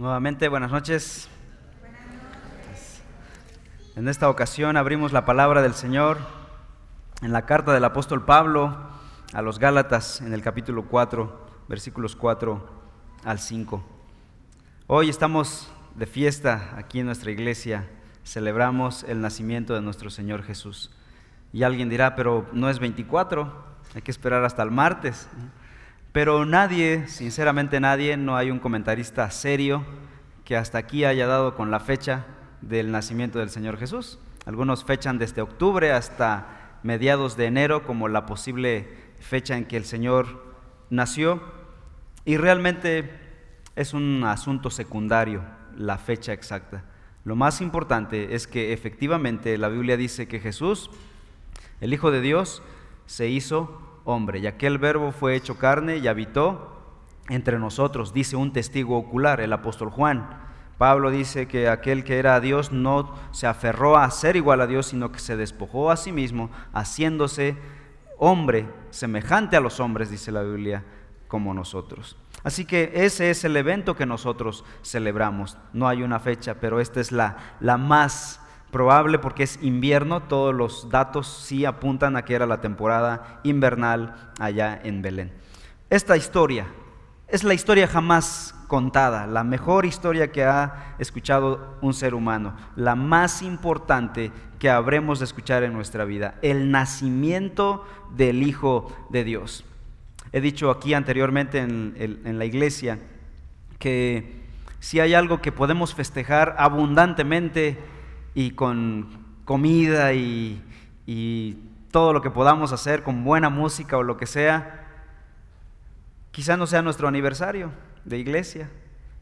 Nuevamente, buenas noches. En esta ocasión abrimos la palabra del Señor en la carta del apóstol Pablo a los Gálatas en el capítulo 4, versículos 4 al 5. Hoy estamos de fiesta aquí en nuestra iglesia, celebramos el nacimiento de nuestro Señor Jesús. Y alguien dirá, pero no es 24, hay que esperar hasta el martes. Pero nadie, sinceramente nadie, no hay un comentarista serio que hasta aquí haya dado con la fecha del nacimiento del Señor Jesús. Algunos fechan desde octubre hasta mediados de enero como la posible fecha en que el Señor nació. Y realmente es un asunto secundario la fecha exacta. Lo más importante es que efectivamente la Biblia dice que Jesús, el Hijo de Dios, se hizo hombre, y aquel verbo fue hecho carne y habitó entre nosotros, dice un testigo ocular, el apóstol Juan. Pablo dice que aquel que era Dios no se aferró a ser igual a Dios, sino que se despojó a sí mismo, haciéndose hombre, semejante a los hombres, dice la Biblia, como nosotros. Así que ese es el evento que nosotros celebramos. No hay una fecha, pero esta es la, la más probable porque es invierno, todos los datos sí apuntan a que era la temporada invernal allá en Belén. Esta historia es la historia jamás contada, la mejor historia que ha escuchado un ser humano, la más importante que habremos de escuchar en nuestra vida, el nacimiento del Hijo de Dios. He dicho aquí anteriormente en, en la iglesia que si hay algo que podemos festejar abundantemente, y con comida y, todo lo que podamos hacer, con buena música o lo que sea, quizá no sea nuestro aniversario de iglesia,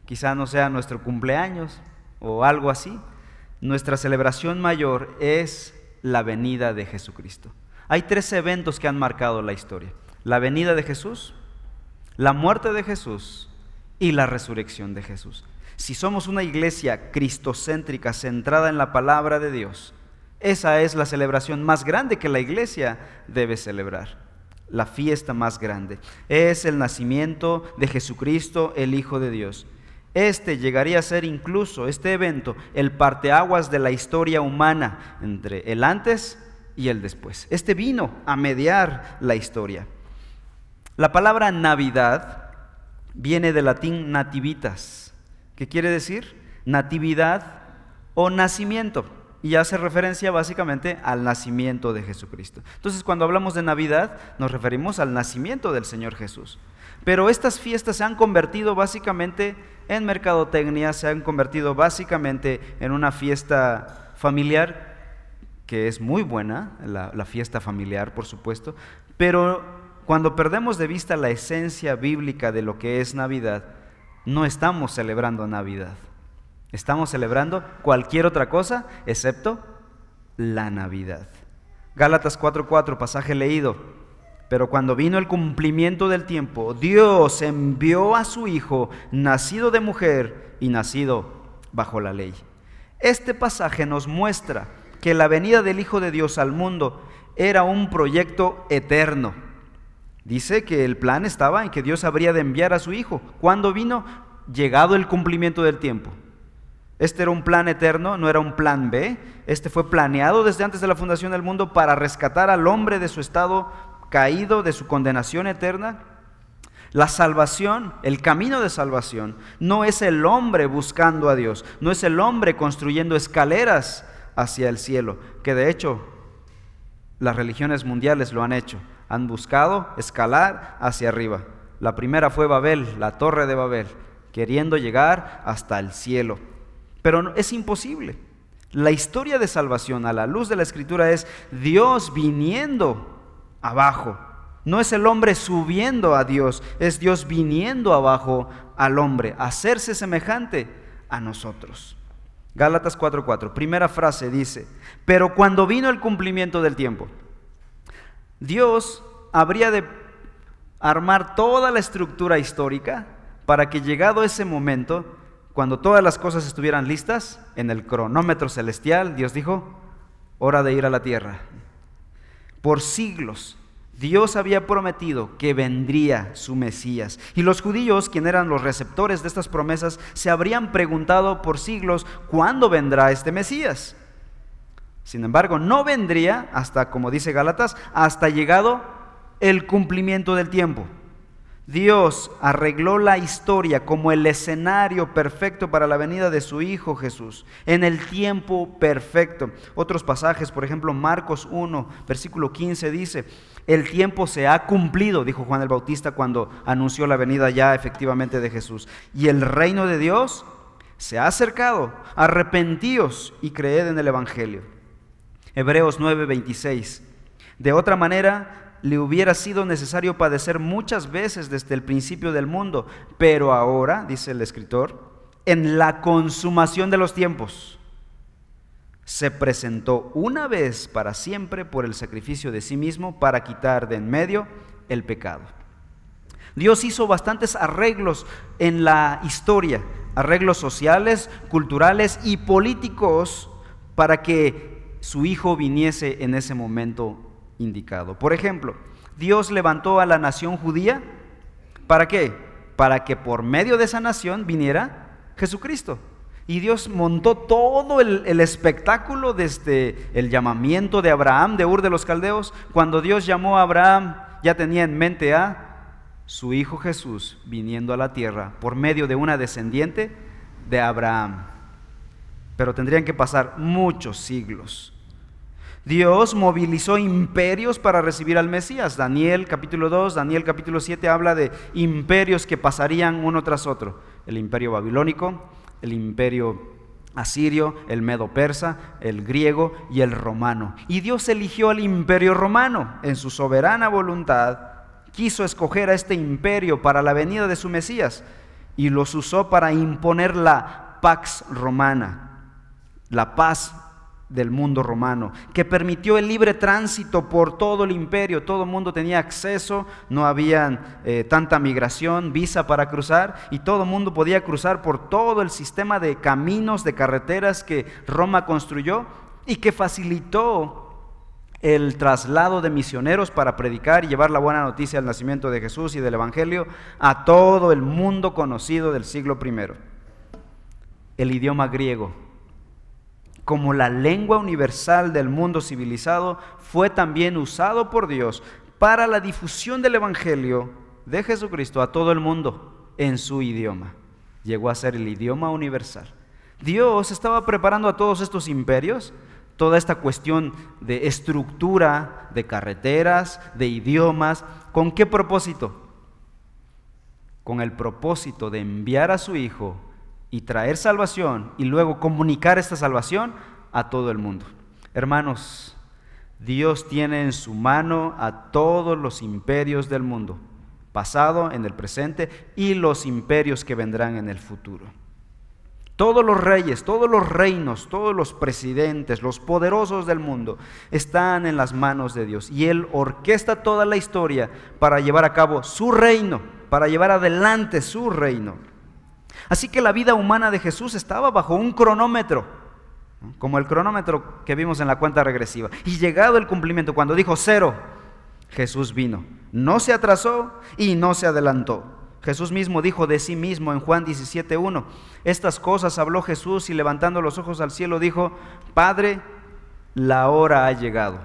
quizá no sea nuestro cumpleaños o algo así. Nuestra celebración mayor es la venida de Jesucristo. Hay tres eventos que han marcado la historia. La venida de Jesús, la muerte de Jesús y la resurrección de Jesús. Si somos una iglesia cristocéntrica centrada en la palabra de Dios, esa es la celebración más grande que la iglesia debe celebrar. La fiesta más grande es el nacimiento de Jesucristo, el Hijo de Dios. Este llegaría a ser incluso, este evento, el parteaguas de la historia humana entre el antes y el después. Este vino a mediar la historia. La palabra Navidad viene del latín nativitas, ¿Qué quiere decir? Natividad o nacimiento. Y hace referencia básicamente al nacimiento de Jesucristo. Entonces, cuando hablamos de Navidad, nos referimos al nacimiento del Señor Jesús. Pero estas fiestas se han convertido básicamente en mercadotecnia, se han convertido básicamente en una fiesta familiar, que es muy buena, la, la fiesta familiar, por supuesto, pero cuando perdemos de vista la esencia bíblica de lo que es Navidad, no estamos celebrando Navidad. Estamos celebrando cualquier otra cosa excepto la Navidad. Gálatas 4:4, pasaje leído. Pero cuando vino el cumplimiento del tiempo, Dios envió a su Hijo, nacido de mujer y nacido bajo la ley. Este pasaje nos muestra que la venida del Hijo de Dios al mundo era un proyecto eterno Dice que el plan estaba en que Dios habría de enviar a su Hijo. ¿Cuándo vino? Llegado el cumplimiento del tiempo. Este era un plan eterno, no era un plan B. Este fue planeado desde antes de la fundación del mundo para rescatar al hombre de su estado caído, de su condenación eterna. La salvación, el camino de salvación, no es el hombre buscando a Dios, no es el hombre construyendo escaleras hacia el cielo, que de hecho las religiones mundiales lo han hecho han buscado escalar hacia arriba. La primera fue Babel, la torre de Babel, queriendo llegar hasta el cielo. Pero es imposible. La historia de salvación a la luz de la escritura es Dios viniendo abajo. No es el hombre subiendo a Dios, es Dios viniendo abajo al hombre, hacerse semejante a nosotros. Gálatas 4:4, primera frase dice, pero cuando vino el cumplimiento del tiempo, Dios habría de armar toda la estructura histórica para que llegado ese momento, cuando todas las cosas estuvieran listas, en el cronómetro celestial, Dios dijo, hora de ir a la tierra. Por siglos, Dios había prometido que vendría su Mesías. Y los judíos, quienes eran los receptores de estas promesas, se habrían preguntado por siglos, ¿cuándo vendrá este Mesías? Sin embargo, no vendría hasta, como dice Gálatas, hasta llegado el cumplimiento del tiempo. Dios arregló la historia como el escenario perfecto para la venida de su Hijo Jesús, en el tiempo perfecto. Otros pasajes, por ejemplo, Marcos 1, versículo 15 dice, el tiempo se ha cumplido, dijo Juan el Bautista cuando anunció la venida ya efectivamente de Jesús. Y el reino de Dios se ha acercado, arrepentíos y creed en el Evangelio. Hebreos 9, 26. De otra manera, le hubiera sido necesario padecer muchas veces desde el principio del mundo, pero ahora, dice el escritor, en la consumación de los tiempos, se presentó una vez para siempre por el sacrificio de sí mismo para quitar de en medio el pecado. Dios hizo bastantes arreglos en la historia, arreglos sociales, culturales y políticos para que su Hijo viniese en ese momento indicado. Por ejemplo, Dios levantó a la nación judía, ¿para qué? Para que por medio de esa nación viniera Jesucristo. Y Dios montó todo el, el, espectáculo desde el llamamiento de Abraham, de Ur de los Caldeos. Cuando Dios llamó a Abraham, ya tenía en mente a su hijo Jesús viniendo a la tierra por medio de una descendiente de Abraham. Pero tendrían que pasar muchos siglos Dios movilizó imperios para recibir al Mesías. Daniel capítulo 2, Daniel capítulo 7 habla de imperios que pasarían uno tras otro. El imperio babilónico, el imperio asirio, el medo persa, el griego y el romano. Y Dios eligió al imperio romano en su soberana voluntad. Quiso escoger a este imperio para la venida de su Mesías y los usó para imponer la pax romana, la paz del mundo romano, que permitió el libre tránsito por todo el imperio, todo el mundo tenía acceso, no había eh, tanta migración, visa para cruzar, y todo el mundo podía cruzar por todo el sistema de caminos, de carreteras que Roma construyó y que facilitó el traslado de misioneros para predicar y llevar la buena noticia del nacimiento de Jesús y del Evangelio a todo el mundo conocido del siglo I. El idioma griego como la lengua universal del mundo civilizado, fue también usado por Dios para la difusión del Evangelio de Jesucristo a todo el mundo en su idioma. Llegó a ser el idioma universal. Dios estaba preparando a todos estos imperios, toda esta cuestión de estructura, de carreteras, de idiomas. ¿Con qué propósito? Con el propósito de enviar a su Hijo y traer salvación y luego comunicar esta salvación a todo el mundo. Hermanos, Dios tiene en su mano a todos los imperios del mundo, pasado, en el presente y los imperios que vendrán en el futuro. Todos los reyes, todos los reinos, todos los presidentes, los poderosos del mundo están en las manos de Dios. Y Él orquesta toda la historia para llevar a cabo su reino, para llevar adelante su reino. Así que la vida humana de Jesús estaba bajo un cronómetro, como el cronómetro que vimos en la cuenta regresiva. Y llegado el cumplimiento, cuando dijo cero, Jesús vino. No se atrasó y no se adelantó. Jesús mismo dijo de sí mismo en Juan 17.1, estas cosas habló Jesús y levantando los ojos al cielo dijo, Padre, la hora ha llegado.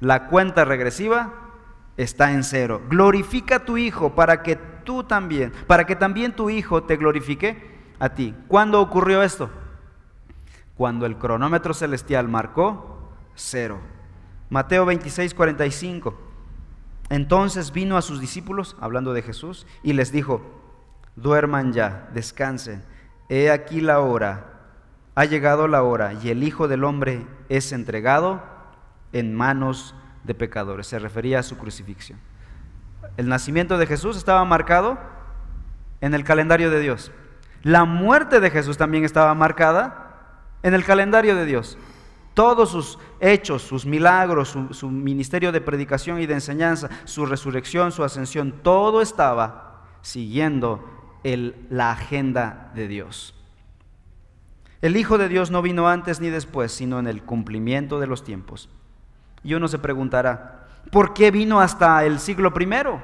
La cuenta regresiva está en cero. Glorifica a tu Hijo para que tú también, para que también tu Hijo te glorifique a ti. ¿Cuándo ocurrió esto? Cuando el cronómetro celestial marcó cero. Mateo 26, 45. Entonces vino a sus discípulos, hablando de Jesús, y les dijo, duerman ya, descansen. He aquí la hora, ha llegado la hora, y el Hijo del Hombre es entregado en manos de pecadores. Se refería a su crucifixión. El nacimiento de Jesús estaba marcado en el calendario de Dios. La muerte de Jesús también estaba marcada en el calendario de Dios. Todos sus hechos, sus milagros, su, ministerio de predicación y de enseñanza, su resurrección, su ascensión, todo estaba siguiendo la agenda de Dios. El Hijo de Dios no vino antes ni después, sino en el cumplimiento de los tiempos. Y uno se preguntará, ¿Por qué vino hasta el siglo primero?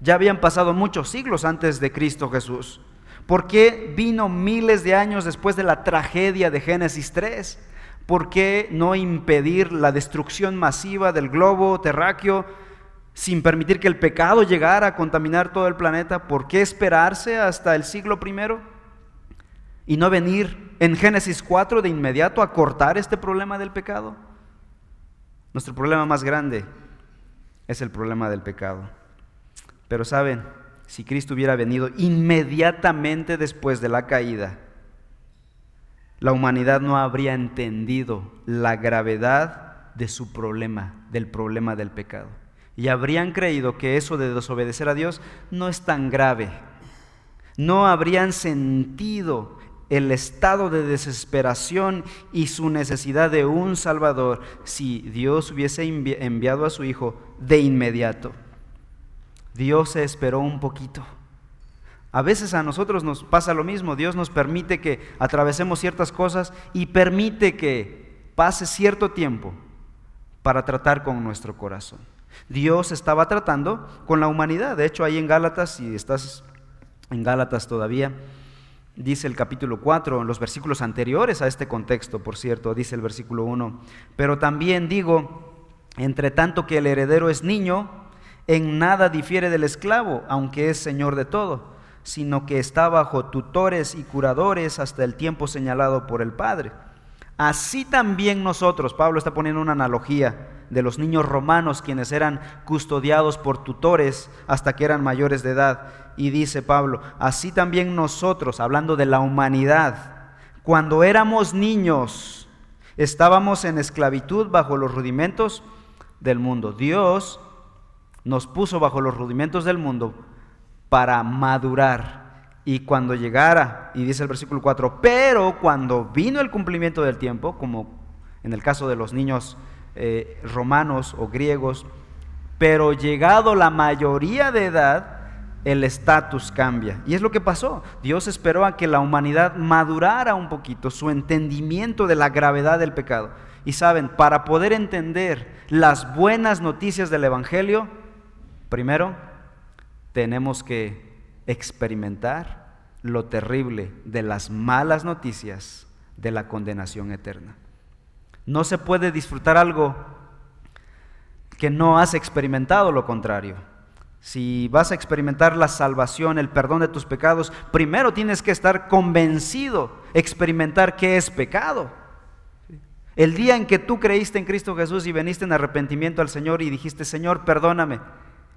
Ya habían pasado muchos siglos antes de Cristo Jesús. ¿Por qué vino miles de años después de la tragedia de Génesis 3? ¿Por qué no impedir la destrucción masiva del globo terráqueo sin permitir que el pecado llegara a contaminar todo el planeta? ¿Por qué esperarse hasta el siglo primero? Y no venir en Génesis 4 de inmediato a cortar este problema del pecado. Nuestro problema más grande es el problema del pecado. Pero saben, si Cristo hubiera venido inmediatamente después de la caída, la humanidad no habría entendido la gravedad de su problema, del problema del pecado. Y habrían creído que eso de desobedecer a Dios no es tan grave. No habrían sentido el estado de desesperación y su necesidad de un Salvador si Dios hubiese enviado a su Hijo de inmediato. Dios se esperó un poquito. A veces a nosotros nos pasa lo mismo. Dios nos permite que atravesemos ciertas cosas y permite que pase cierto tiempo para tratar con nuestro corazón. Dios estaba tratando con la humanidad. De hecho, ahí en Gálatas, si estás en Gálatas todavía, dice el capítulo 4, en los versículos anteriores a este contexto, por cierto, dice el versículo 1, pero también digo, entre tanto que el heredero es niño, en nada difiere del esclavo, aunque es señor de todo, sino que está bajo tutores y curadores hasta el tiempo señalado por el Padre. Así también nosotros, Pablo está poniendo una analogía de los niños romanos quienes eran custodiados por tutores hasta que eran mayores de edad. Y dice Pablo, así también nosotros, hablando de la humanidad, cuando éramos niños, estábamos en esclavitud bajo los rudimentos del mundo. Dios nos puso bajo los rudimentos del mundo para madurar. Y cuando llegara, y dice el versículo 4, pero cuando vino el cumplimiento del tiempo, como en el caso de los niños eh, romanos o griegos, pero llegado la mayoría de edad, el estatus cambia. Y es lo que pasó. Dios esperó a que la humanidad madurara un poquito su entendimiento de la gravedad del pecado. Y saben, para poder entender las buenas noticias del Evangelio, Primero, tenemos que experimentar lo terrible de las malas noticias de la condenación eterna. No se puede disfrutar algo que no has experimentado lo contrario. Si vas a experimentar la salvación, el perdón de tus pecados, primero tienes que estar convencido, experimentar qué es pecado. El día en que tú creíste en Cristo Jesús y veniste en arrepentimiento al Señor y dijiste, Señor, perdóname,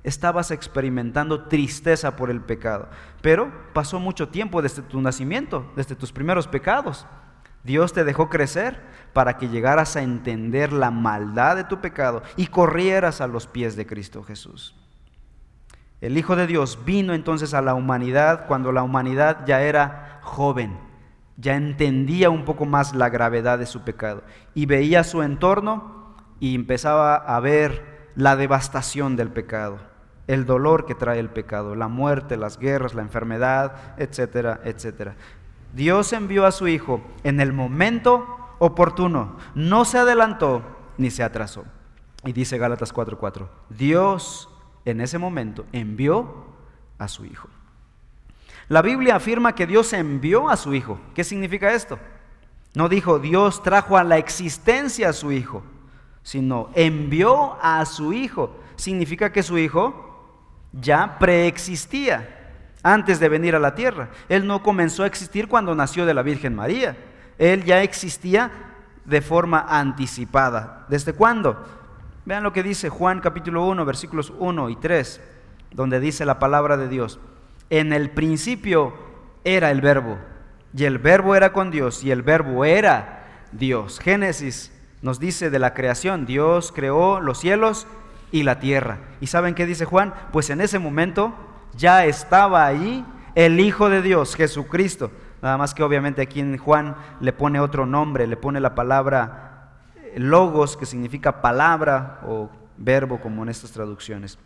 estabas experimentando tristeza por el pecado. Pero pasó mucho tiempo desde tu nacimiento, desde tus primeros pecados. Dios te dejó crecer para que llegaras a entender la maldad de tu pecado y corrieras a los pies de Cristo Jesús. El Hijo de Dios vino entonces a la humanidad cuando la humanidad ya era joven, ya entendía un poco más la gravedad de su pecado y veía su entorno y empezaba a ver la devastación del pecado el dolor que trae el pecado, la muerte, las guerras, la enfermedad, etcétera, etcétera. Dios envió a su Hijo en el momento oportuno, no se adelantó ni se atrasó. Y dice Gálatas 4:4, Dios en ese momento envió a su Hijo. La Biblia afirma que Dios envió a su Hijo. ¿Qué significa esto? No dijo Dios trajo a la existencia a su Hijo, sino envió a su Hijo. Significa que su Hijo ya preexistía antes de venir a la tierra. Él no comenzó a existir cuando nació de la Virgen María. Él ya existía de forma anticipada. ¿Desde cuándo? Vean lo que dice Juan capítulo 1, versículos 1 y 3, donde dice la palabra de Dios. En el principio era el verbo, y el verbo era con Dios, y el verbo era Dios. Génesis nos dice de la creación, Dios creó los cielos y la tierra. ¿Y saben qué dice Juan? Pues en ese momento ya estaba ahí el Hijo de Dios, Jesucristo. Nada más que obviamente aquí en Juan le pone otro nombre, le pone la palabra eh, logos, que significa palabra o verbo, como en estas traducciones.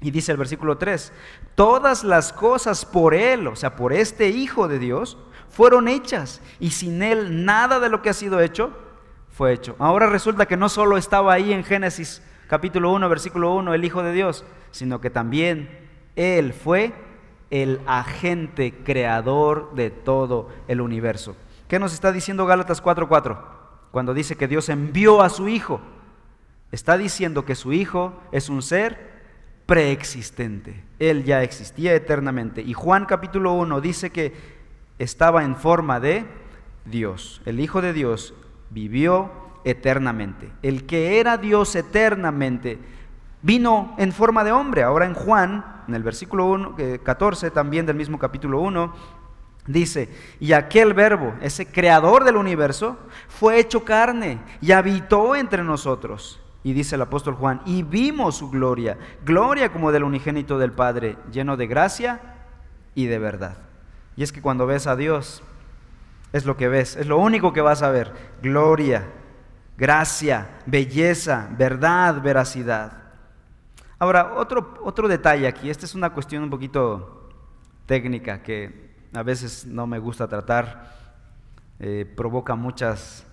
Y dice el versículo 3, todas las cosas por Él, o sea, por este Hijo de Dios, fueron hechas, y sin Él nada de lo que ha sido hecho fue hecho. Ahora resulta que no solo estaba ahí en Génesis capítulo 1, versículo 1, el Hijo de Dios, sino que también Él fue el agente creador de todo el universo. ¿Qué nos está diciendo Gálatas 4:4? Cuando dice que Dios envió a su Hijo. Está diciendo que su Hijo es un ser preexistente. Él ya existía eternamente. Y Juan capítulo 1 dice que estaba en forma de Dios. El Hijo de Dios vivió eternamente. El que era Dios eternamente vino en forma de hombre. Ahora en Juan, en el versículo 1, 14 también del mismo capítulo 1, dice, y aquel verbo, ese creador del universo, fue hecho carne y habitó entre nosotros. Y dice el apóstol Juan, y vimos su gloria, gloria como del unigénito del Padre, lleno de gracia y de verdad. Y es que cuando ves a Dios, es lo que ves, es lo único que vas a ver, gloria, gracia, belleza, verdad, veracidad. Ahora, otro, otro detalle aquí, esta es una cuestión un poquito técnica que a veces no me gusta tratar, eh, provoca muchos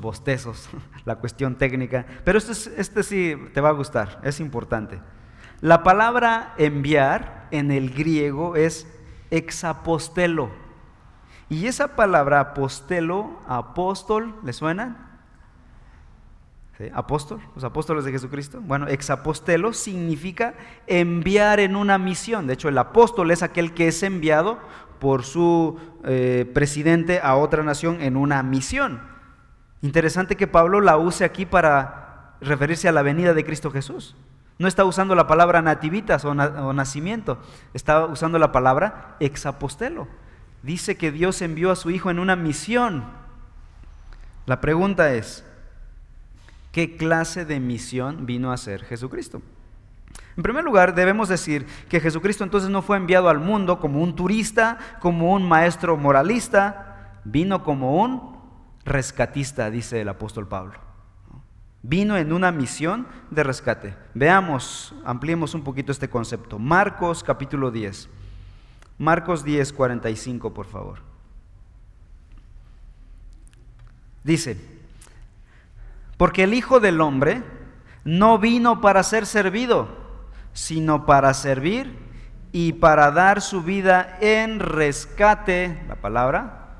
bostezos, la cuestión técnica, pero este, este sí te va a gustar, es importante. La palabra enviar en el griego es exapostelo. Y esa palabra apostelo, apóstol, ¿le suena? Apóstol, los apóstoles de Jesucristo. Bueno, exapostelo significa enviar en una misión. De hecho, el apóstol es aquel que es enviado por su eh, presidente a otra nación en una misión. Interesante que Pablo la use aquí para referirse a la venida de Cristo Jesús. No está usando la palabra nativitas o, nacimiento, está usando la palabra exapostelo. Dice que Dios envió a su Hijo en una misión. La pregunta es, ¿qué clase de misión vino a hacer Jesucristo? En primer lugar, debemos decir que Jesucristo entonces no fue enviado al mundo como un turista, como un maestro moralista, vino como un rescatista, dice el apóstol Pablo. Vino en una misión de rescate. Veamos, ampliemos un poquito este concepto. Marcos capítulo 10. Marcos 10, 45, por favor. Dice, porque el Hijo del Hombre no vino para ser servido, sino para servir y para dar su vida en rescate, la palabra,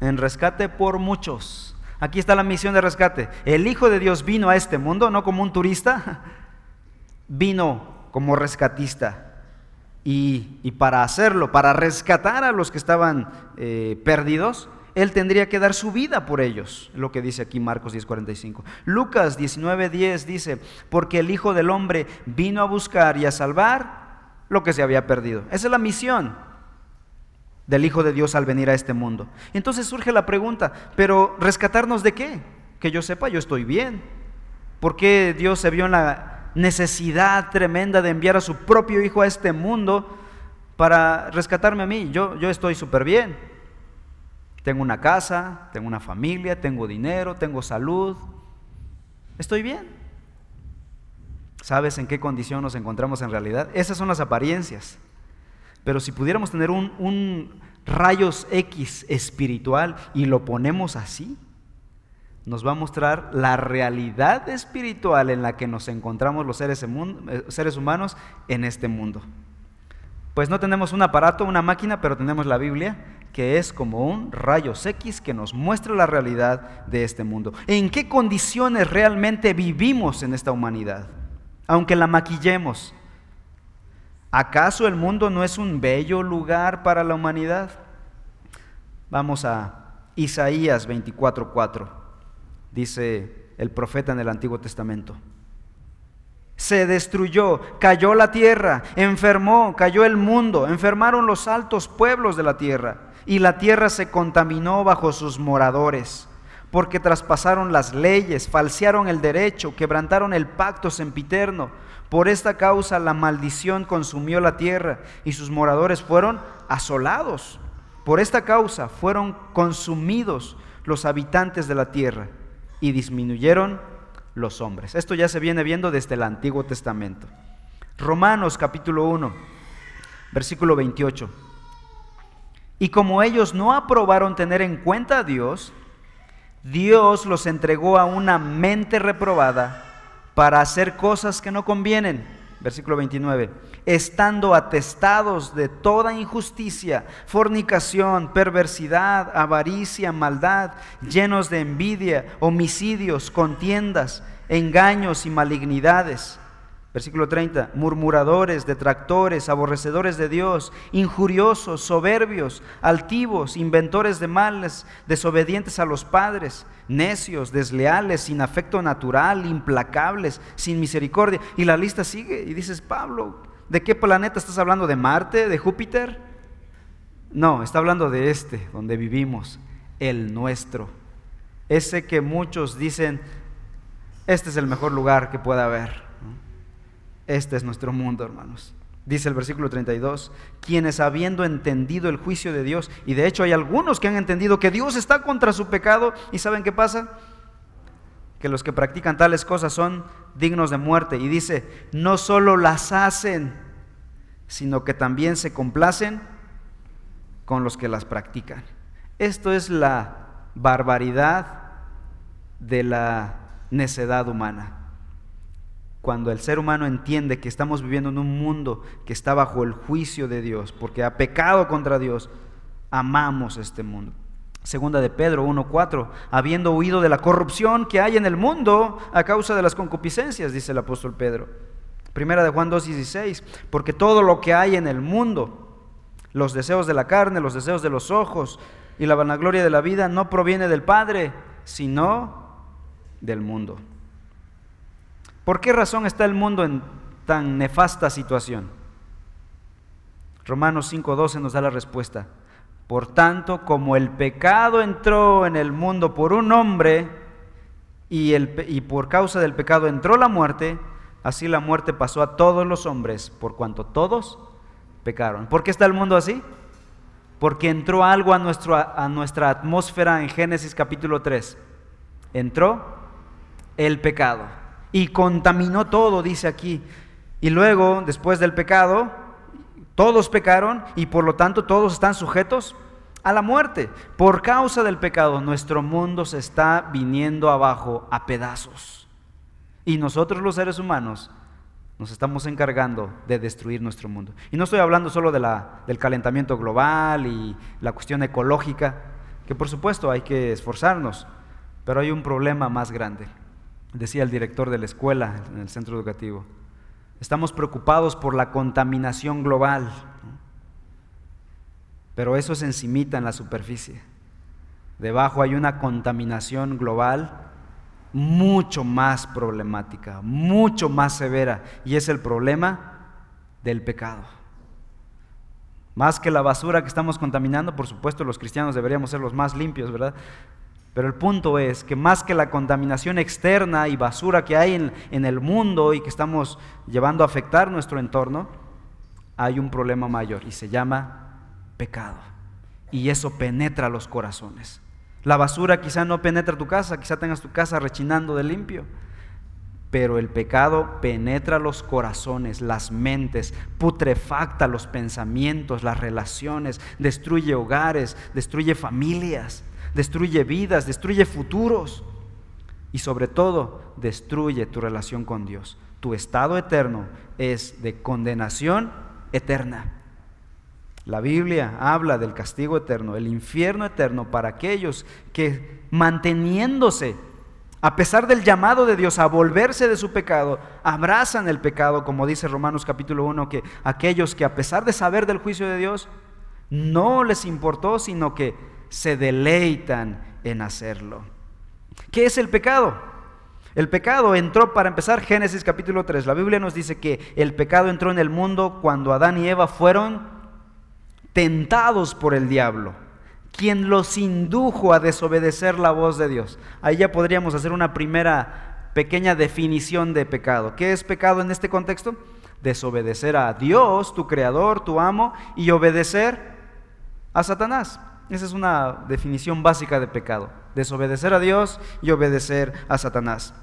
en rescate por muchos. Aquí está la misión de rescate. El Hijo de Dios vino a este mundo, no como un turista, vino como rescatista. Y, para hacerlo, para rescatar a los que estaban eh, perdidos, Él tendría que dar su vida por ellos, lo que dice aquí Marcos 10:45. Lucas 19:10 dice, porque el Hijo del Hombre vino a buscar y a salvar lo que se había perdido. Esa es la misión del Hijo de Dios al venir a este mundo. Entonces surge la pregunta, pero ¿rescatarnos de qué? Que yo sepa, yo estoy bien. ¿Por qué Dios se vio en la necesidad tremenda de enviar a su propio Hijo a este mundo para rescatarme a mí? Yo, yo estoy súper bien. Tengo una casa, tengo una familia, tengo dinero, tengo salud. Estoy bien. ¿Sabes en qué condición nos encontramos en realidad? Esas son las apariencias. Pero si pudiéramos tener un, rayos X espiritual y lo ponemos así, nos va a mostrar la realidad espiritual en la que nos encontramos los seres, eh, seres humanos en este mundo. Pues no tenemos un aparato, una máquina, pero tenemos la Biblia, que es como un rayos X que nos muestra la realidad de este mundo. ¿En qué condiciones realmente vivimos en esta humanidad? Aunque la maquillemos, ¿Acaso el mundo no es un bello lugar para la humanidad? Vamos a Isaías 24:4. Dice el profeta en el Antiguo Testamento. Se destruyó, cayó la tierra, enfermó, cayó el mundo, enfermaron los altos pueblos de la tierra, y la tierra se contaminó bajo sus moradores, porque traspasaron las leyes, falsearon el derecho, quebrantaron el pacto sempiterno por esta causa la maldición consumió la tierra y sus moradores fueron asolados. Por esta causa fueron consumidos los habitantes de la tierra y disminuyeron los hombres. Esto ya se viene viendo desde el Antiguo Testamento. Romanos capítulo 1, versículo 28. Y como ellos no aprobaron tener en cuenta a Dios, Dios los entregó a una mente reprobada para hacer cosas que no convienen. Versículo 29. Estando atestados de toda injusticia, fornicación, perversidad, avaricia, maldad, llenos de envidia, homicidios, contiendas, engaños y malignidades Versículo 30, murmuradores, detractores, aborrecedores de Dios, injuriosos, soberbios, altivos, inventores de males, desobedientes a los padres, necios, desleales, sin afecto natural, implacables, sin misericordia. Y la lista sigue y dices, Pablo, ¿de qué planeta estás hablando? ¿De Marte? ¿De Júpiter? No, está hablando de este, donde vivimos, el nuestro. Ese que muchos dicen, este es el mejor lugar que pueda haber. Este es nuestro mundo, hermanos. Dice el versículo 32, quienes habiendo entendido el juicio de Dios, y de hecho hay algunos que han entendido que Dios está contra su pecado, y ¿saben qué pasa? Que los que practican tales cosas son dignos de muerte. Y dice, no solo las hacen, sino que también se complacen con los que las practican. Esto es la barbaridad de la necedad humana cuando el ser humano entiende que estamos viviendo en un mundo que está bajo el juicio de Dios, porque ha pecado contra Dios, amamos este mundo. Segunda de Pedro 1:4, habiendo huido de la corrupción que hay en el mundo a causa de las concupiscencias, dice el apóstol Pedro. Primera de Juan 2:16, porque todo lo que hay en el mundo, los deseos de la carne, los deseos de los ojos y la vanagloria de la vida no proviene del Padre, sino del mundo. ¿Por qué razón está el mundo en tan nefasta situación? Romanos 5:12 nos da la respuesta. Por tanto, como el pecado entró en el mundo por un hombre y, y por causa del pecado entró la muerte, así la muerte pasó a todos los hombres, por cuanto todos pecaron. ¿Por qué está el mundo así? Porque entró algo a, nuestro, a nuestra atmósfera en Génesis capítulo 3. Entró el pecado y contaminó todo, dice aquí. Y luego, después del pecado, todos pecaron y por lo tanto todos están sujetos a la muerte. Por causa del pecado, nuestro mundo se está viniendo abajo a pedazos. Y nosotros los seres humanos nos estamos encargando de destruir nuestro mundo. Y no estoy hablando solo de la, del calentamiento global y la cuestión ecológica, que por supuesto hay que esforzarnos, pero hay un problema más grande decía el director de la escuela en el centro educativo. Estamos preocupados por la contaminación global, pero eso es encimita en la superficie. Debajo hay una contaminación global mucho más problemática, mucho más severa, y es el problema del pecado. Más que la basura que estamos contaminando, por supuesto los cristianos deberíamos ser los más limpios, ¿verdad? Pero el punto es que más que la contaminación externa y basura que hay en, en, el mundo y que estamos llevando a afectar nuestro entorno, hay un problema mayor y se llama pecado. Y eso penetra los corazones. La basura quizá no penetra tu casa, quizá tengas tu casa rechinando de limpio, pero el pecado penetra los corazones, las mentes, putrefacta los pensamientos, las relaciones, destruye hogares, destruye familias destruye vidas, destruye futuros y sobre todo destruye tu relación con Dios. Tu estado eterno es de condenación eterna. La Biblia habla del castigo eterno, el infierno eterno para aquellos que manteniéndose, a pesar del llamado de Dios a volverse de su pecado, abrazan el pecado, como dice Romanos capítulo 1, que aquellos que a pesar de saber del juicio de Dios, no les importó, sino que se deleitan en hacerlo. ¿Qué es el pecado? El pecado entró, para empezar, Génesis capítulo 3. La Biblia nos dice que el pecado entró en el mundo cuando Adán y Eva fueron tentados por el diablo, quien los indujo a desobedecer la voz de Dios. Ahí ya podríamos hacer una primera pequeña definición de pecado. ¿Qué es pecado en este contexto? Desobedecer a Dios, tu creador, tu amo, y obedecer a Satanás. Esa es una definición básica de pecado, desobedecer a Dios y obedecer a Satanás.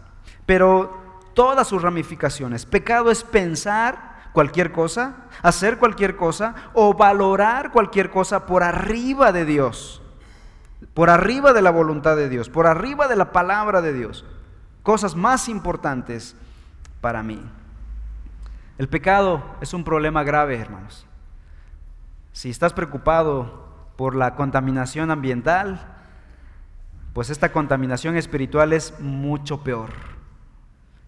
Pero todas sus ramificaciones, pecado es pensar cualquier cosa, hacer cualquier cosa o valorar cualquier cosa por arriba de Dios, por arriba de la voluntad de Dios, por arriba de la palabra de Dios. Cosas más importantes para mí. El pecado es un problema grave, hermanos. Si estás preocupado por la contaminación ambiental, pues esta contaminación espiritual es mucho peor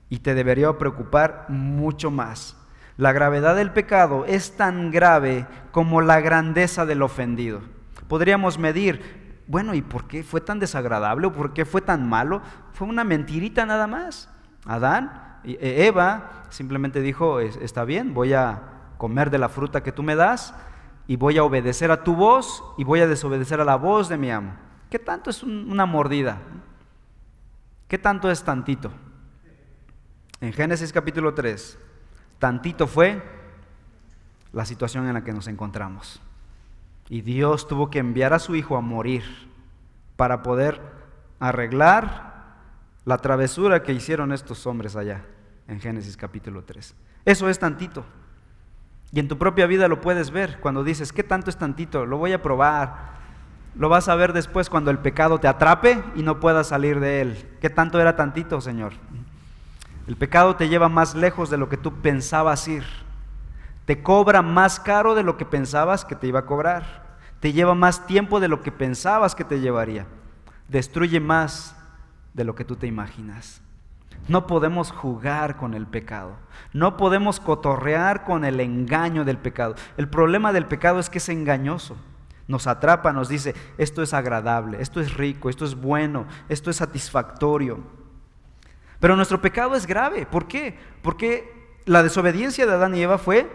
y te debería preocupar mucho más. La gravedad del pecado es tan grave como la grandeza del ofendido. Podríamos medir, bueno, ¿y por qué fue tan desagradable o por qué fue tan malo? Fue una mentirita nada más. Adán, e, Eva simplemente dijo, está bien, voy a comer de la fruta que tú me das y voy a obedecer a tu voz y voy a desobedecer a la voz de mi amo. ¿Qué tanto es una mordida? ¿Qué tanto es tantito? En Génesis capítulo 3, tantito fue la situación en la que nos encontramos. Y Dios tuvo que enviar a su hijo a morir para poder arreglar la travesura que hicieron estos hombres allá en Génesis capítulo 3. Eso es tantito. Y en tu propia vida lo puedes ver cuando dices, ¿qué tanto es tantito? Lo voy a probar. Lo vas a ver después cuando el pecado te atrape y no puedas salir de él. ¿Qué tanto era tantito, Señor? El pecado te lleva más lejos de lo que tú pensabas ir. Te cobra más caro de lo que pensabas que te iba a cobrar. Te lleva más tiempo de lo que pensabas que te llevaría. Destruye más de lo que tú te imaginas. No podemos jugar con el pecado. No podemos cotorrear con el engaño del pecado. El problema del pecado es que es engañoso. Nos atrapa, nos dice, esto es agradable, esto es rico, esto es bueno, esto es satisfactorio. Pero nuestro pecado es grave. ¿Por qué? Porque la desobediencia de Adán y Eva fue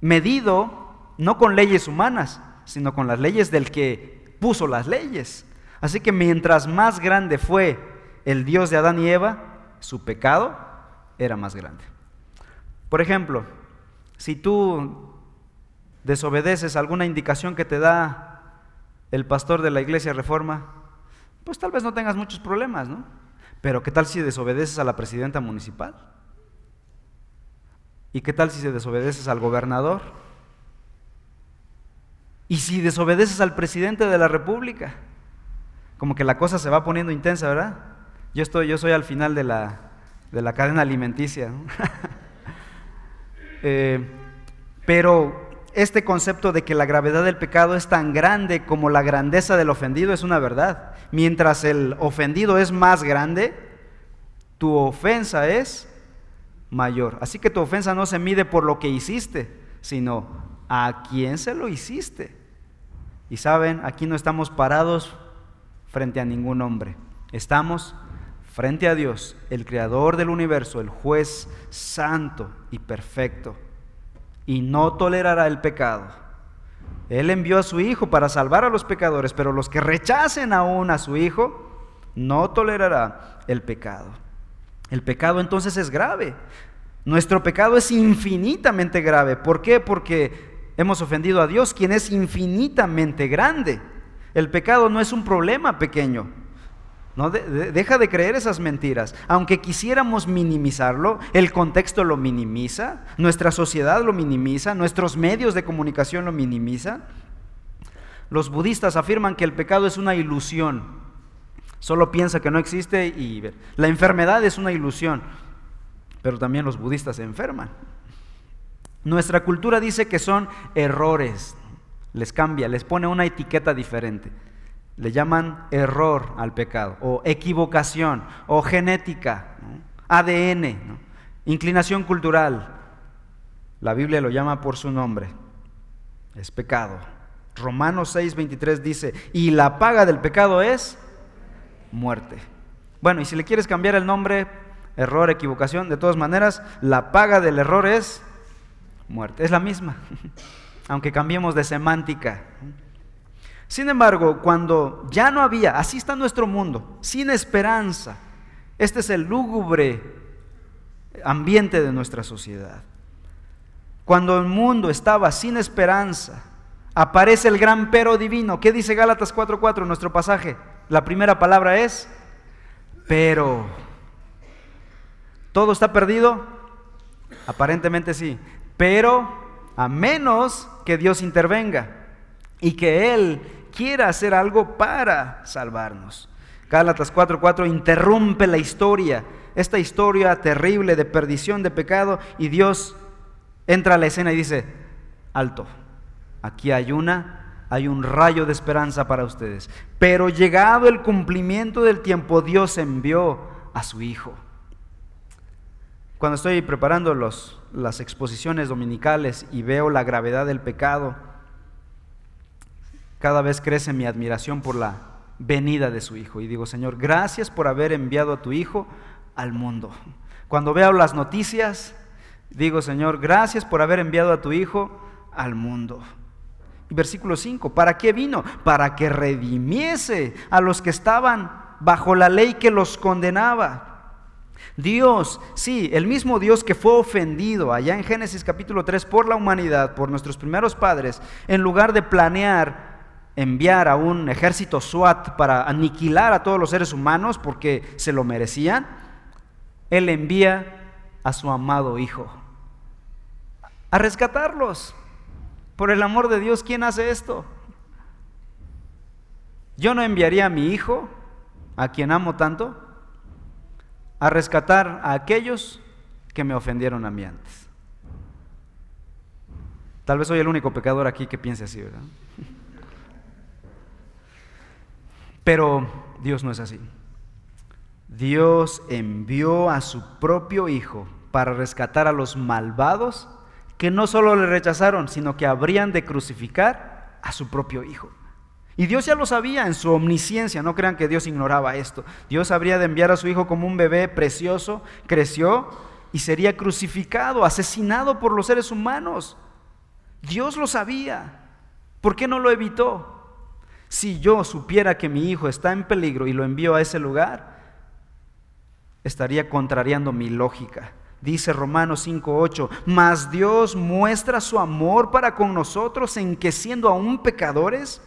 medido no con leyes humanas, sino con las leyes del que puso las leyes. Así que mientras más grande fue el Dios de Adán y Eva, su pecado era más grande. Por ejemplo, si tú desobedeces alguna indicación que te da el pastor de la iglesia reforma, pues tal vez no tengas muchos problemas, ¿no? Pero ¿qué tal si desobedeces a la presidenta municipal? ¿Y qué tal si se desobedeces al gobernador? ¿Y si desobedeces al presidente de la república? Como que la cosa se va poniendo intensa, ¿verdad? Yo, estoy, yo soy al final de la, de la cadena alimenticia. Eh, pero este concepto de que la gravedad del pecado es tan grande como la grandeza del ofendido es una verdad. Mientras el ofendido es más grande, tu ofensa es mayor. Así que tu ofensa no se mide por lo que hiciste, sino a quién se lo hiciste. Y saben, aquí no estamos parados frente a ningún hombre. Estamos frente a Dios, el creador del universo, el juez santo y perfecto, y no tolerará el pecado. Él envió a su Hijo para salvar a los pecadores, pero los que rechacen aún a su Hijo, no tolerará el pecado. El pecado entonces es grave. Nuestro pecado es infinitamente grave. ¿Por qué? Porque hemos ofendido a Dios, quien es infinitamente grande. El pecado no es un problema pequeño. No, deja de creer esas mentiras. Aunque quisiéramos minimizarlo, el contexto lo minimiza, nuestra sociedad lo minimiza, nuestros medios de comunicación lo minimiza. Los budistas afirman que el pecado es una ilusión. Solo piensa que no existe y la enfermedad es una ilusión. Pero también los budistas se enferman. Nuestra cultura dice que son errores. Les cambia, les pone una etiqueta diferente. Le llaman error al pecado, o equivocación, o genética, ADN, inclinación cultural. La Biblia lo llama por su nombre. Es pecado. Romanos 6, 23 dice, y la paga del pecado es muerte. Bueno, y si le quieres cambiar el nombre, error, equivocación, de todas maneras, la paga del error es muerte. Es la misma, aunque cambiemos de semántica. Sin embargo, cuando ya no había, así está nuestro mundo, sin esperanza, este es el lúgubre ambiente de nuestra sociedad. Cuando el mundo estaba sin esperanza, aparece el gran pero divino. ¿Qué dice Gálatas 4:4 nuestro pasaje? La primera palabra es pero. ¿Todo está perdido? Aparentemente sí. Pero a menos que Dios intervenga y que Él quiera hacer algo para salvarnos. Gálatas 4:4 interrumpe la historia esta historia terrible de perdición, de pecado, y Dios entra a la escena y dice, alto, aquí hay una, hay un rayo de esperanza para ustedes. Pero llegado el cumplimiento del tiempo, Dios envió a su Hijo. Cuando estoy preparando los, las exposiciones dominicales y veo la gravedad del pecado, cada vez crece mi admiración por la venida de su Hijo. Y digo, Señor, gracias por haber enviado a tu Hijo al mundo. Cuando veo las noticias, digo, Señor, gracias por haber enviado a tu Hijo al mundo. Versículo 5, ¿para qué vino? Para que redimiese a los que estaban bajo la ley que los condenaba. Dios, sí, el mismo Dios que fue ofendido allá en Génesis capítulo 3 por la humanidad, por nuestros primeros padres, en lugar de planear enviar a un ejército SWAT para aniquilar a todos los seres humanos porque se lo merecían, Él envía a su amado Hijo a rescatarlos. Por el amor de Dios, ¿quién hace esto? Yo no enviaría a mi Hijo, a quien amo tanto, a rescatar a aquellos que me ofendieron a mí antes. Tal vez soy el único pecador aquí que piense así, ¿verdad? Pero Dios no es así. Dios envió a su propio Hijo para rescatar a los malvados que no solo le rechazaron, sino que habrían de crucificar a su propio Hijo. Y Dios ya lo sabía en su omnisciencia, no crean que Dios ignoraba esto. Dios habría de enviar a su Hijo como un bebé precioso, creció y sería crucificado, asesinado por los seres humanos. Dios lo sabía. ¿Por qué no lo evitó? Si yo supiera que mi hijo está en peligro y lo envío a ese lugar, estaría contrariando mi lógica. Dice Romanos 5:8, mas Dios muestra su amor para con nosotros en que siendo aún pecadores,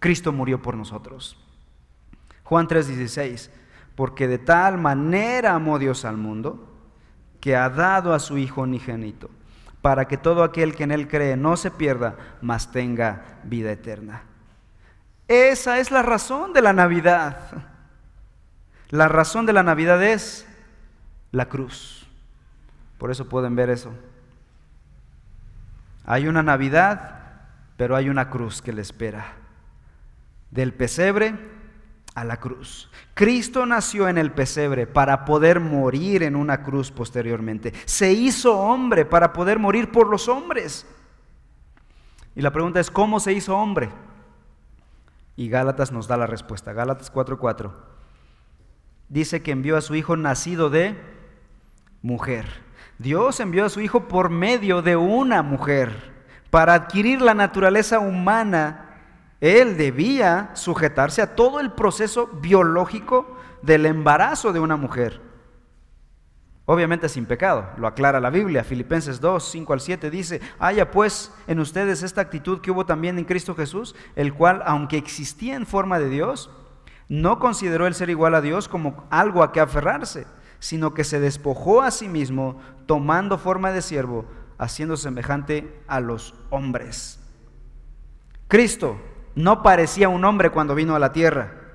Cristo murió por nosotros. Juan 3:16, porque de tal manera amó Dios al mundo, que ha dado a su Hijo unigénito, para que todo aquel que en Él cree no se pierda, mas tenga vida eterna. Esa es la razón de la Navidad. La razón de la Navidad es la cruz. Por eso pueden ver eso. Hay una Navidad, pero hay una cruz que le espera. Del pesebre a la cruz. Cristo nació en el pesebre para poder morir en una cruz posteriormente. Se hizo hombre para poder morir por los hombres. Y la pregunta es, ¿cómo se hizo hombre? Y Gálatas nos da la respuesta. Gálatas 4:4. Dice que envió a su hijo nacido de mujer. Dios envió a su hijo por medio de una mujer. Para adquirir la naturaleza humana, él debía sujetarse a todo el proceso biológico del embarazo de una mujer. Obviamente sin pecado, lo aclara la Biblia. Filipenses 2, 5 al 7 dice, haya pues en ustedes esta actitud que hubo también en Cristo Jesús, el cual, aunque existía en forma de Dios, no consideró el ser igual a Dios como algo a que aferrarse, sino que se despojó a sí mismo, tomando forma de siervo, haciendo semejante a los hombres. Cristo no parecía un hombre cuando vino a la tierra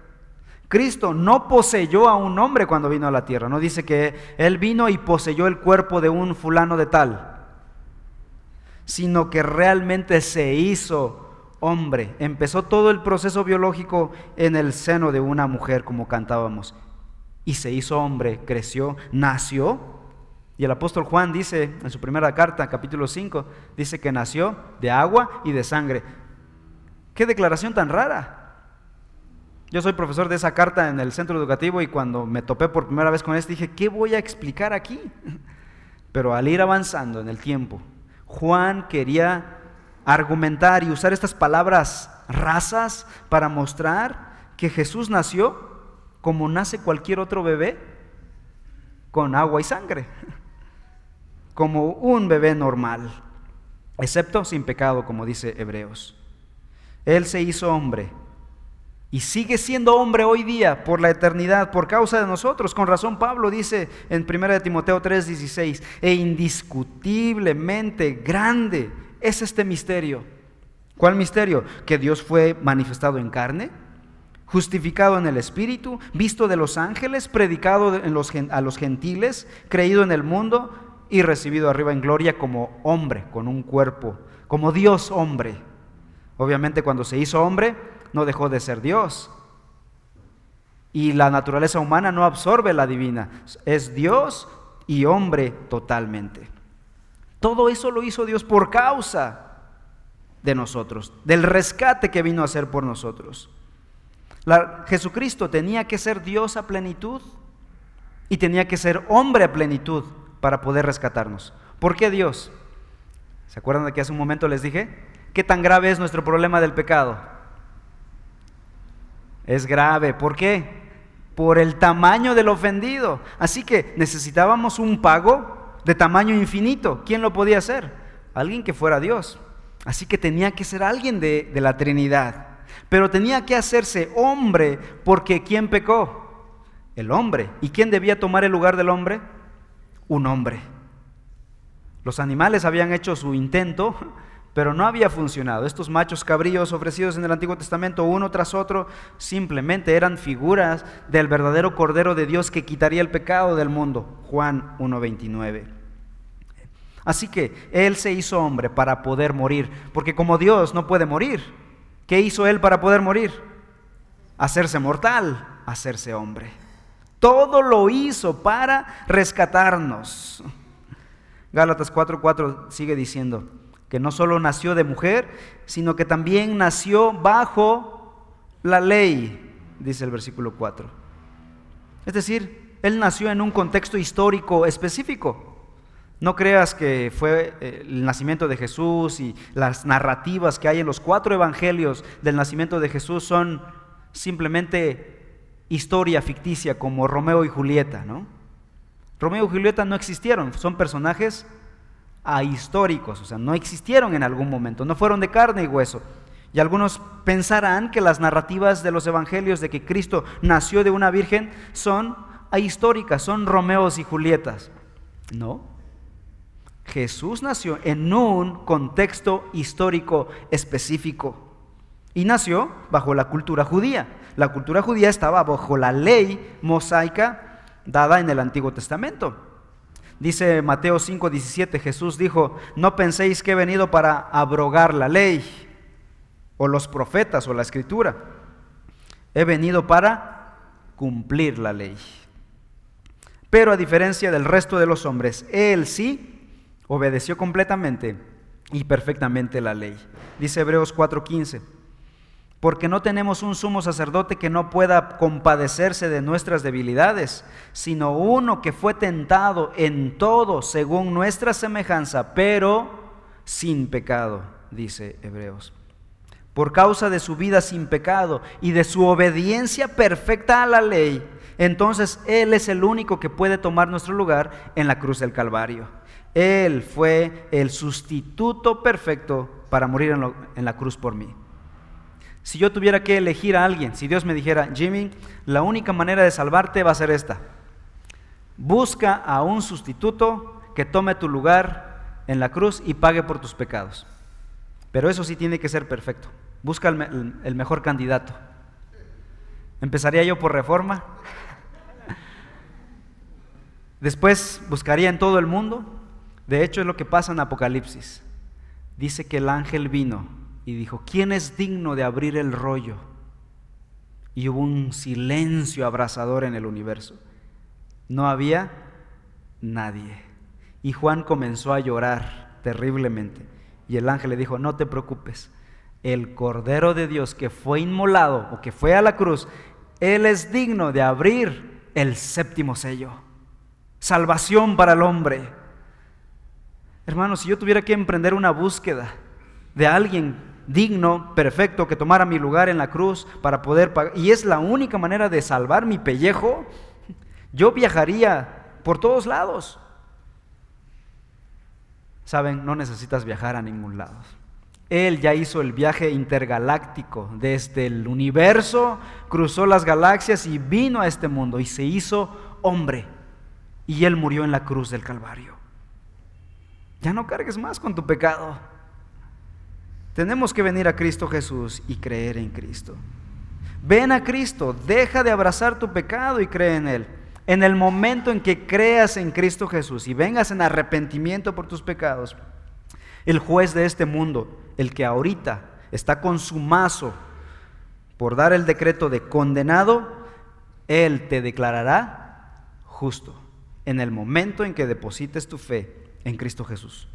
Cristo no poseyó a un hombre cuando vino a la tierra. No dice que Él vino y poseyó el cuerpo de un fulano de tal, sino que realmente se hizo hombre. Empezó todo el proceso biológico en el seno de una mujer, como cantábamos. Y se hizo hombre, creció, nació. Y el apóstol Juan dice en su primera carta, capítulo 5, dice que nació de agua y de sangre. Qué declaración tan rara. Yo soy profesor de esa carta en el centro educativo y cuando me topé por primera vez con esto dije, ¿qué voy a explicar aquí? Pero al ir avanzando en el tiempo, Juan quería argumentar y usar estas palabras razas para mostrar que Jesús nació como nace cualquier otro bebé, con agua y sangre, como un bebé normal, excepto sin pecado, como dice Hebreos. Él se hizo hombre y sigue siendo hombre hoy día por la eternidad, por causa de nosotros. Con razón Pablo dice en 1 Timoteo 3:16, e indiscutiblemente grande es este misterio. ¿Cuál misterio? Que Dios fue manifestado en carne. justificado en el Espíritu, visto de los ángeles, predicado a los gentiles, creído en el mundo y recibido arriba en gloria como hombre, con un cuerpo, como Dios hombre. Obviamente cuando se hizo hombre, no dejó de ser Dios. Y la naturaleza humana no absorbe la divina. Es Dios y hombre totalmente. Todo eso lo hizo Dios por causa de nosotros, del rescate que vino a hacer por nosotros. Jesucristo tenía que ser Dios a plenitud y tenía que ser hombre a plenitud para poder rescatarnos. ¿Por qué Dios? ¿Se acuerdan de que hace un momento les dije? ¿Qué tan grave es nuestro problema del pecado? Es grave. ¿Por qué? Por el tamaño del ofendido. Así que necesitábamos un pago de tamaño infinito. ¿Quién lo podía hacer? Alguien que fuera Dios. Así que tenía que ser alguien de, de la Trinidad. Pero tenía que hacerse hombre porque ¿quién pecó? El hombre. ¿Y quién debía tomar el lugar del hombre? Un hombre. Los animales habían hecho su intento, pero no había funcionado. Estos machos cabríos ofrecidos en el Antiguo Testamento uno tras otro simplemente eran figuras del verdadero Cordero de Dios que quitaría el pecado del mundo. Juan 1.29. Así que Él se hizo hombre para poder morir, porque como Dios no puede morir, ¿Qué hizo él para poder morir? Hacerse mortal, hacerse hombre. Todo lo hizo para rescatarnos. Gálatas 4:4 sigue diciendo que no solo nació de mujer, sino que también nació bajo la ley, dice el versículo 4. Es decir, él nació en un contexto histórico específico. No creas que fue eh, el nacimiento de Jesús y las narrativas que hay en los cuatro evangelios del nacimiento de Jesús son simplemente historia ficticia como Romeo y Julieta, ¿no? Romeo y Julieta no existieron, son personajes ahistóricos, o sea, no existieron en algún momento, no fueron de carne y hueso. Y algunos pensarán que las narrativas de los evangelios de que Cristo nació de una virgen son ahistóricas, son Romeos y Julietas. No, Jesús nació en un contexto histórico específico y nació bajo la cultura judía. La cultura judía estaba bajo la ley mosaica dada en el Antiguo Testamento. Dice Mateo 5:17, Jesús dijo, no penséis que he venido para abrogar la ley o los profetas o la escritura. He venido para cumplir la ley. Pero a diferencia del resto de los hombres, Él sí obedeció completamente y perfectamente la ley. Dice Hebreos 4:15, porque no tenemos un sumo sacerdote que no pueda compadecerse de nuestras debilidades, sino uno que fue tentado en todo según nuestra semejanza, pero sin pecado, dice Hebreos. Por causa de su vida sin pecado y de su obediencia perfecta a la ley, entonces Él es el único que puede tomar nuestro lugar en la cruz del Calvario. Él fue el sustituto perfecto para morir en, la cruz por mí. Si yo tuviera que elegir a alguien, si Dios me dijera, Jimmy, la única manera de salvarte va a ser esta. Busca a un sustituto que tome tu lugar en la cruz y pague por tus pecados. Pero eso sí tiene que ser perfecto. Busca el mejor candidato. ¿Empezaría yo por reforma? Después buscaría en todo el mundo de hecho, es lo que pasa en Apocalipsis. Dice que el ángel vino y dijo, ¿quién es digno de abrir el rollo? Y hubo un silencio abrasador en el universo. No había nadie. Y Juan comenzó a llorar terriblemente. Y el ángel le dijo, no te preocupes, el Cordero de Dios que fue inmolado o que fue a la cruz, Él es digno de abrir el séptimo sello. Salvación para el hombre. Hermanos, si yo tuviera que emprender una búsqueda de alguien digno, perfecto, que tomara mi lugar en la cruz para poder pagar, y es la única manera de salvar mi pellejo, yo viajaría por todos lados. Saben, no necesitas viajar a ningún lado. Él ya hizo el viaje intergaláctico desde el universo, cruzó las galaxias y vino a este mundo y se hizo hombre. Y Él murió en la cruz del Calvario. Ya no cargues más con tu pecado. Tenemos que venir a Cristo Jesús y creer en Cristo. Ven a Cristo, deja de abrazar tu pecado y cree en Él. En el momento en que creas en Cristo Jesús y vengas en arrepentimiento por tus pecados, el juez de este mundo, el que ahorita está con su mazo por dar el decreto de condenado, Él te declarará justo en el momento en que deposites tu fe en Cristo Jesús.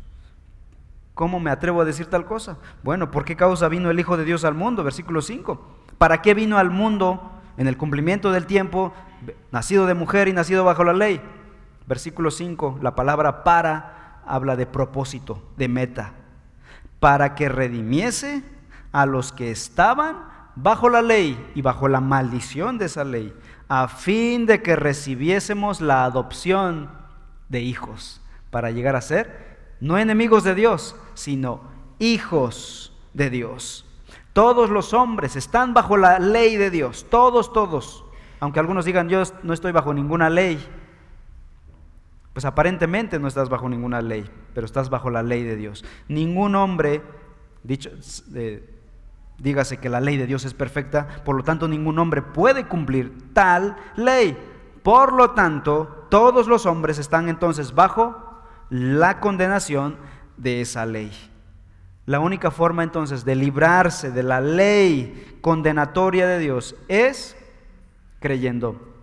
¿Cómo me atrevo a decir tal cosa? Bueno, ¿por qué causa vino el Hijo de Dios al mundo? Versículo 5. ¿Para qué vino al mundo en el cumplimiento del tiempo, nacido de mujer y nacido bajo la ley? Versículo 5, la palabra para habla de propósito, de meta. Para que redimiese a los que estaban bajo la ley y bajo la maldición de esa ley, a fin de que recibiésemos la adopción de hijos, para llegar a ser no enemigos de Dios, sino hijos de Dios. Todos los hombres están bajo la ley de Dios, todos, todos. Aunque algunos digan, yo no estoy bajo ninguna ley. Pues aparentemente no estás bajo ninguna ley, pero estás bajo la ley de Dios. Ningún hombre, dicho, dígase que la ley de Dios es perfecta, por lo tanto ningún hombre puede cumplir tal ley. Por lo tanto, todos los hombres están entonces bajo la condenación de esa ley. La única forma entonces de librarse de la ley condenatoria de Dios es creyendo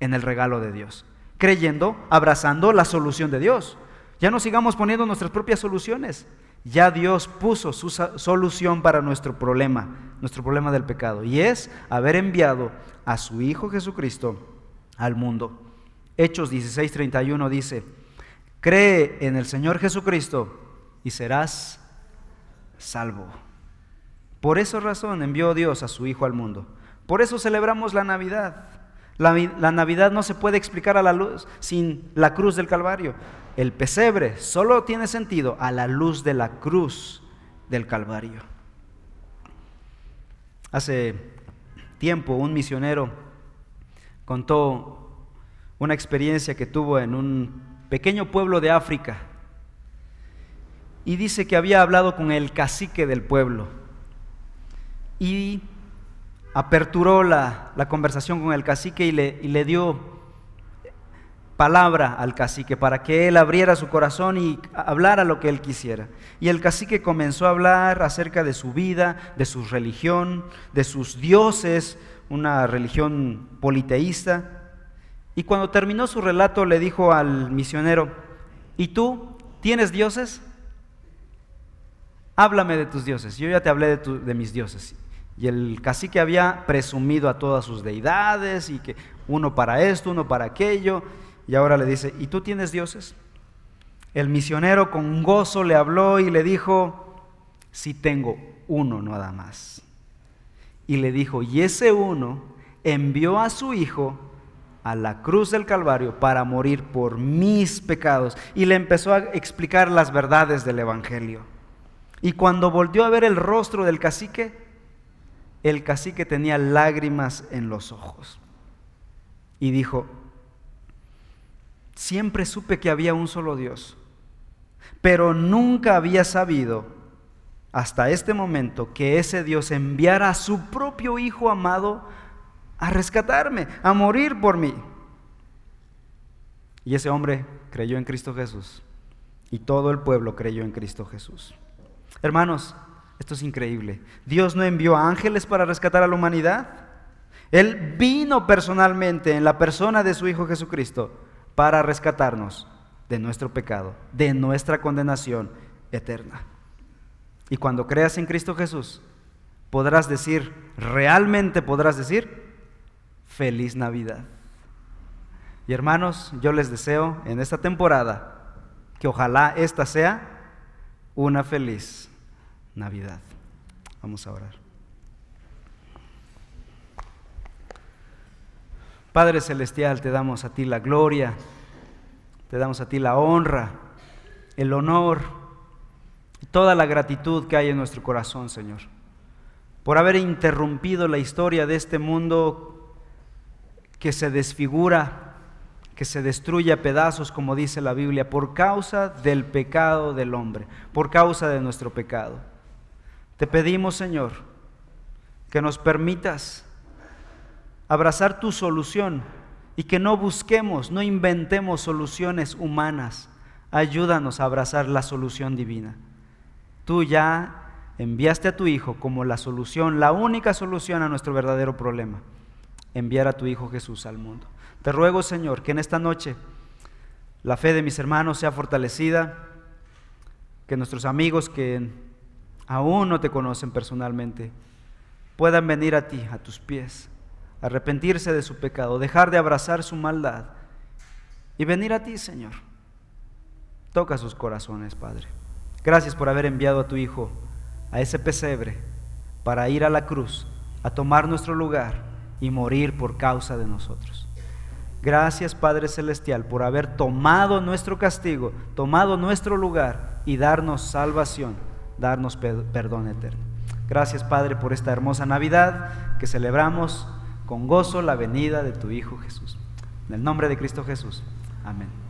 en el regalo de Dios, creyendo, abrazando la solución de Dios. Ya no sigamos poniendo nuestras propias soluciones. Ya Dios puso su solución para nuestro problema, nuestro problema del pecado, y es haber enviado a su Hijo Jesucristo al mundo. Hechos 16:31 dice, cree en el Señor Jesucristo y serás salvo. Por esa razón envió Dios a su Hijo al mundo. Por eso celebramos la Navidad. La, Navidad no se puede explicar a la luz sin la cruz del Calvario. El pesebre solo tiene sentido a la luz de la cruz del Calvario. Hace tiempo un misionero contó una experiencia que tuvo en un pequeño pueblo de África y dice que había hablado con el cacique del pueblo y aperturó la, conversación con el cacique y le, y le dio palabra al cacique para que él abriera su corazón y hablara lo que él quisiera. Y el cacique comenzó a hablar acerca de su vida, de su religión, de sus dioses, una religión politeísta. Y cuando terminó su relato le dijo al misionero, ¿y tú tienes dioses? háblame de tus dioses. Yo ya te hablé de, mis dioses. Y el cacique había presumido a todas sus deidades y que uno para esto, uno para aquello. Y ahora le dice, ¿y tú tienes dioses? El misionero con gozo le habló y le dijo, sí tengo uno nada más. Y le dijo, y ese uno envió a su hijo a la cruz del Calvario para morir por mis pecados. Y le empezó a explicar las verdades del Evangelio. Y cuando volvió a ver el rostro del cacique, el cacique tenía lágrimas en los ojos. Y dijo, siempre supe que había un solo Dios, pero nunca había sabido hasta este momento que ese Dios enviara a su propio Hijo amado a rescatarme, a morir por mí. Y ese hombre creyó en Cristo Jesús. Y todo el pueblo creyó en Cristo Jesús. Hermanos, esto es increíble. Dios no envió ángeles para rescatar a la humanidad. Él vino personalmente en la persona de su Hijo Jesucristo para rescatarnos de nuestro pecado, de nuestra condenación eterna. Y cuando creas en Cristo Jesús, podrás decir, realmente podrás decir, feliz Navidad. Y hermanos, yo les deseo en esta temporada que ojalá esta sea una feliz Navidad. Vamos a orar. Padre Celestial, te damos a ti la gloria, te damos a ti la honra, el honor, toda la gratitud que hay en nuestro corazón, Señor, por haber interrumpido la historia de este mundo que se desfigura, que se destruye a pedazos, como dice la Biblia, por causa del pecado del hombre, por causa de nuestro pecado. Te pedimos, Señor, que nos permitas abrazar tu solución y que no busquemos, no inventemos soluciones humanas. Ayúdanos a abrazar la solución divina. Tú ya enviaste a tu Hijo como la solución, la única solución a nuestro verdadero problema. Enviar a tu Hijo Jesús al mundo. Te ruego, Señor, que en esta noche la fe de mis hermanos sea fortalecida, que nuestros amigos que aún no te conocen personalmente puedan venir a ti, a tus pies, arrepentirse de su pecado, dejar de abrazar su maldad y venir a ti, Señor. Toca sus corazones, Padre. Gracias por haber enviado a tu Hijo a ese pesebre para ir a la cruz, a tomar nuestro lugar y morir por causa de nosotros. Gracias Padre Celestial por haber tomado nuestro castigo, tomado nuestro lugar y darnos salvación, darnos perdón eterno. Gracias Padre por esta hermosa Navidad que celebramos con gozo la venida de tu Hijo Jesús. En el nombre de Cristo Jesús. Amén.